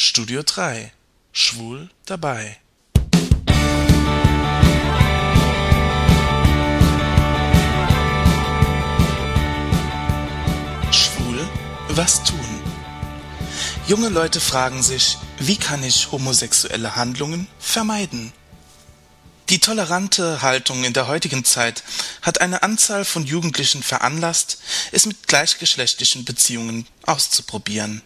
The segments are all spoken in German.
Studio 3 Schwul dabei. Schwul was tun? Junge Leute fragen sich, wie kann ich homosexuelle Handlungen vermeiden? Die tolerante Haltung in der heutigen Zeit hat eine Anzahl von Jugendlichen veranlasst, es mit gleichgeschlechtlichen Beziehungen auszuprobieren.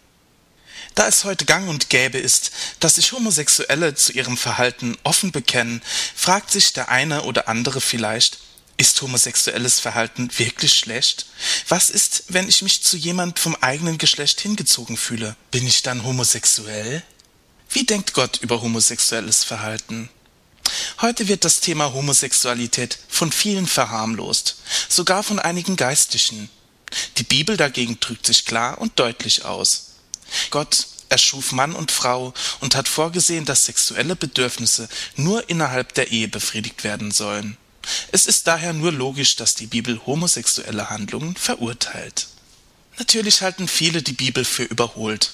Da es heute gang und gäbe ist, dass sich Homosexuelle zu ihrem Verhalten offen bekennen, fragt sich der eine oder andere vielleicht, ist homosexuelles Verhalten wirklich schlecht? Was ist, wenn ich mich zu jemand vom eigenen Geschlecht hingezogen fühle? Bin ich dann homosexuell? Wie denkt Gott über homosexuelles Verhalten? Heute wird das Thema Homosexualität von vielen verharmlost, sogar von einigen Geistlichen. Die Bibel dagegen drückt sich klar und deutlich aus. Gott erschuf Mann und Frau und hat vorgesehen, dass sexuelle Bedürfnisse nur innerhalb der Ehe befriedigt werden sollen. Es ist daher nur logisch, dass die Bibel homosexuelle Handlungen verurteilt. Natürlich halten viele die Bibel für überholt.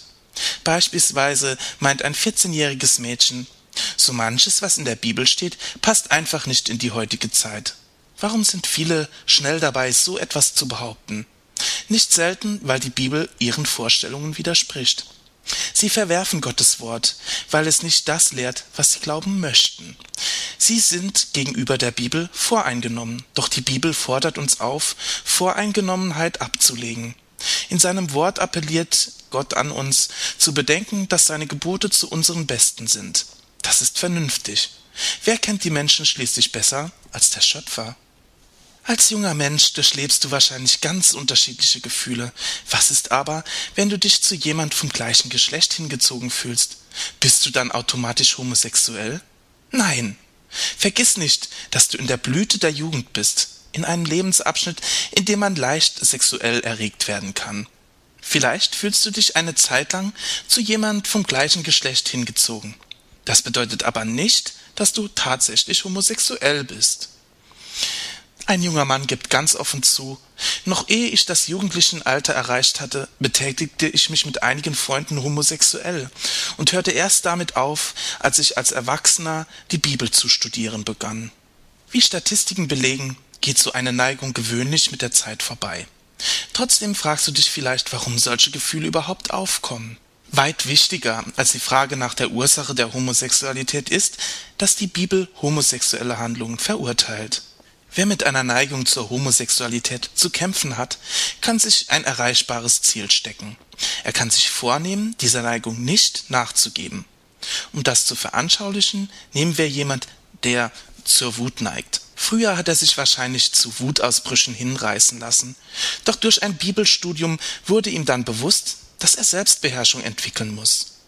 Beispielsweise meint ein 14-jähriges Mädchen, so manches, was in der Bibel steht, passt einfach nicht in die heutige Zeit. Warum sind viele schnell dabei, so etwas zu behaupten? Nicht selten, weil die Bibel ihren Vorstellungen widerspricht. Sie verwerfen Gottes Wort, weil es nicht das lehrt, was sie glauben möchten. Sie sind gegenüber der Bibel voreingenommen, doch die Bibel fordert uns auf, Voreingenommenheit abzulegen. In seinem Wort appelliert Gott an uns, zu bedenken, dass seine Gebote zu unserem Besten sind. Das ist vernünftig. Wer kennt die Menschen schließlich besser als der Schöpfer? Als junger Mensch durchlebst du wahrscheinlich ganz unterschiedliche Gefühle. Was ist aber, wenn du dich zu jemand vom gleichen Geschlecht hingezogen fühlst? Bist du dann automatisch homosexuell? Nein. Vergiss nicht, dass du in der Blüte der Jugend bist, in einem Lebensabschnitt, in dem man leicht sexuell erregt werden kann. Vielleicht fühlst du dich eine Zeit lang zu jemand vom gleichen Geschlecht hingezogen. Das bedeutet aber nicht, dass du tatsächlich homosexuell bist. Ein junger Mann gibt ganz offen zu, noch ehe ich das jugendlichen Alter erreicht hatte, betätigte ich mich mit einigen Freunden homosexuell und hörte erst damit auf, als ich als Erwachsener die Bibel zu studieren begann. Wie Statistiken belegen, geht so eine Neigung gewöhnlich mit der Zeit vorbei. Trotzdem fragst du dich vielleicht, warum solche Gefühle überhaupt aufkommen. Weit wichtiger als die Frage nach der Ursache der Homosexualität ist, dass die Bibel homosexuelle Handlungen verurteilt. Wer mit einer Neigung zur Homosexualität zu kämpfen hat, kann sich ein erreichbares Ziel stecken. Er kann sich vornehmen, dieser Neigung nicht nachzugeben. Um das zu veranschaulichen, nehmen wir jemand, der zur Wut neigt. Früher hat er sich wahrscheinlich zu Wutausbrüchen hinreißen lassen, doch durch ein Bibelstudium wurde ihm dann bewusst, dass er Selbstbeherrschung entwickeln muss.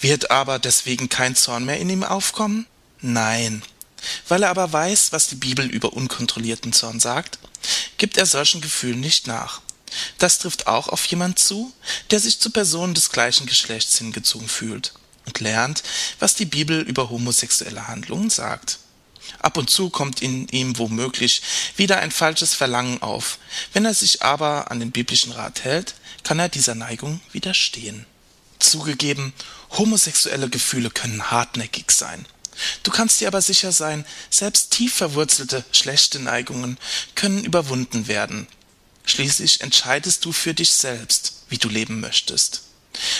Wird aber deswegen kein Zorn mehr in ihm aufkommen? Nein, weil er aber weiß, was die Bibel über unkontrollierten Zorn sagt, gibt er solchen Gefühlen nicht nach. Das trifft auch auf jemand zu, der sich zu Personen des gleichen Geschlechts hingezogen fühlt und lernt, was die Bibel über homosexuelle Handlungen sagt. Ab und zu kommt in ihm womöglich wieder ein falsches Verlangen auf. Wenn er sich aber an den biblischen Rat hält, kann er dieser Neigung widerstehen. Zugegeben, homosexuelle Gefühle können hartnäckig sein. Du kannst dir aber sicher sein, selbst tief verwurzelte schlechte Neigungen können überwunden werden. Schließlich entscheidest du für dich selbst, wie du leben möchtest.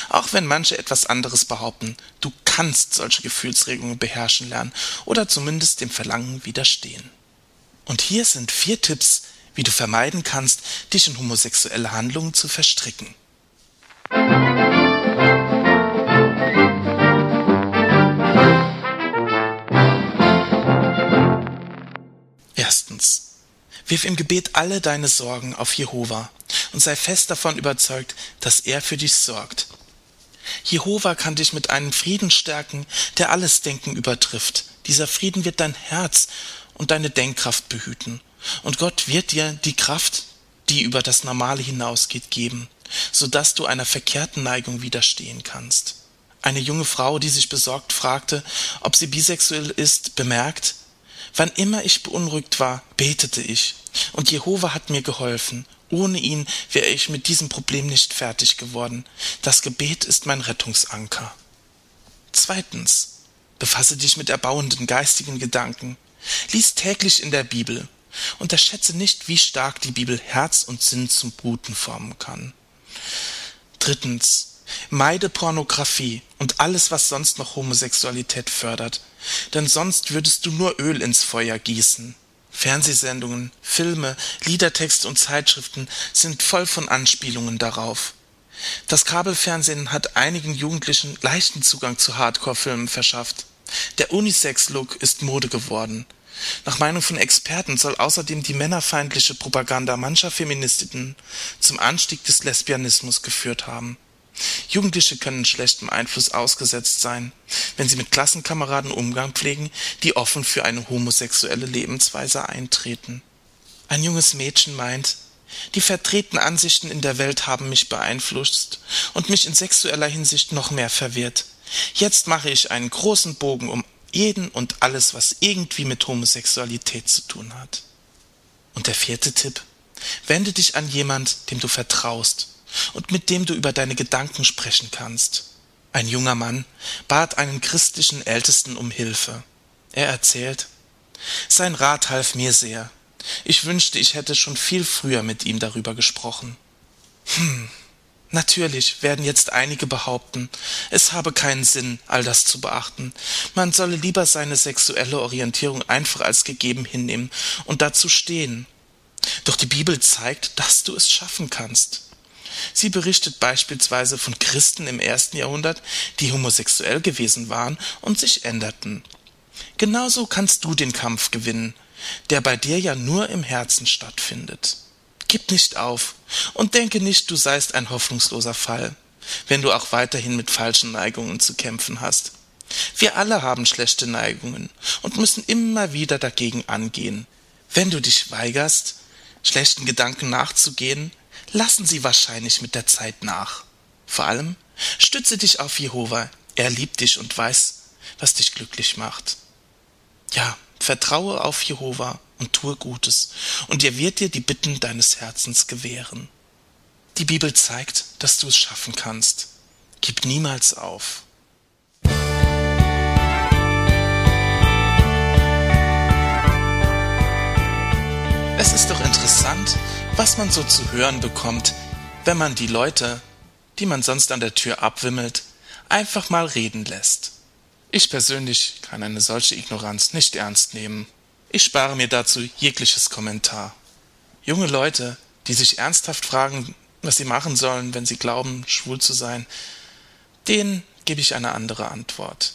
Auch wenn manche etwas anderes behaupten, du kannst solche Gefühlsregungen beherrschen lernen oder zumindest dem Verlangen widerstehen. Und hier sind vier Tipps, wie du vermeiden kannst, dich in homosexuelle Handlungen zu verstricken. Wirf im Gebet alle deine Sorgen auf Jehova und sei fest davon überzeugt, dass er für dich sorgt. Jehova kann dich mit einem Frieden stärken, der alles Denken übertrifft. Dieser Frieden wird dein Herz und deine Denkkraft behüten. Und Gott wird dir die Kraft, die über das Normale hinausgeht, geben, so dass du einer verkehrten Neigung widerstehen kannst. Eine junge Frau, die sich besorgt fragte, ob sie bisexuell ist, bemerkt, Wann immer ich beunruhigt war, betete ich, und Jehova hat mir geholfen. Ohne ihn wäre ich mit diesem Problem nicht fertig geworden. Das Gebet ist mein Rettungsanker. Zweitens. Befasse dich mit erbauenden geistigen Gedanken. Lies täglich in der Bibel. Unterschätze nicht, wie stark die Bibel Herz und Sinn zum Guten formen kann. Drittens. Meide Pornografie und alles, was sonst noch Homosexualität fördert, denn sonst würdest du nur Öl ins Feuer gießen. Fernsehsendungen, Filme, Liedertexte und Zeitschriften sind voll von Anspielungen darauf. Das Kabelfernsehen hat einigen Jugendlichen leichten Zugang zu Hardcore-Filmen verschafft. Der Unisex-Look ist Mode geworden. Nach Meinung von Experten soll außerdem die männerfeindliche Propaganda mancher Feministinnen zum Anstieg des Lesbianismus geführt haben. Jugendliche können schlechtem Einfluss ausgesetzt sein, wenn sie mit Klassenkameraden Umgang pflegen, die offen für eine homosexuelle Lebensweise eintreten. Ein junges Mädchen meint, die vertretenen Ansichten in der Welt haben mich beeinflusst und mich in sexueller Hinsicht noch mehr verwirrt. Jetzt mache ich einen großen Bogen um jeden und alles, was irgendwie mit Homosexualität zu tun hat. Und der vierte Tipp. Wende dich an jemand, dem du vertraust und mit dem du über deine Gedanken sprechen kannst. Ein junger Mann bat einen christlichen Ältesten um Hilfe. Er erzählt, sein Rat half mir sehr. Ich wünschte, ich hätte schon viel früher mit ihm darüber gesprochen. Hm, natürlich werden jetzt einige behaupten, es habe keinen Sinn, all das zu beachten. Man solle lieber seine sexuelle Orientierung einfach als gegeben hinnehmen und dazu stehen. Doch die Bibel zeigt, dass du es schaffen kannst. Sie berichtet beispielsweise von Christen im ersten Jahrhundert, die homosexuell gewesen waren und sich änderten. Genauso kannst du den Kampf gewinnen, der bei dir ja nur im Herzen stattfindet. Gib nicht auf und denke nicht, du seist ein hoffnungsloser Fall, wenn du auch weiterhin mit falschen Neigungen zu kämpfen hast. Wir alle haben schlechte Neigungen und müssen immer wieder dagegen angehen. Wenn du dich weigerst, schlechten Gedanken nachzugehen, lassen sie wahrscheinlich mit der Zeit nach. Vor allem stütze dich auf Jehova, er liebt dich und weiß, was dich glücklich macht. Ja, Vertraue auf Jehova und tue Gutes, und er wird dir die Bitten deines Herzens gewähren. Die Bibel zeigt, dass du es schaffen kannst. Gib niemals auf. Was man so zu hören bekommt, wenn man die Leute, die man sonst an der Tür abwimmelt, einfach mal reden lässt. Ich persönlich kann eine solche Ignoranz nicht ernst nehmen. Ich spare mir dazu jegliches Kommentar. Junge Leute, die sich ernsthaft fragen, was sie machen sollen, wenn sie glauben, schwul zu sein, denen gebe ich eine andere Antwort.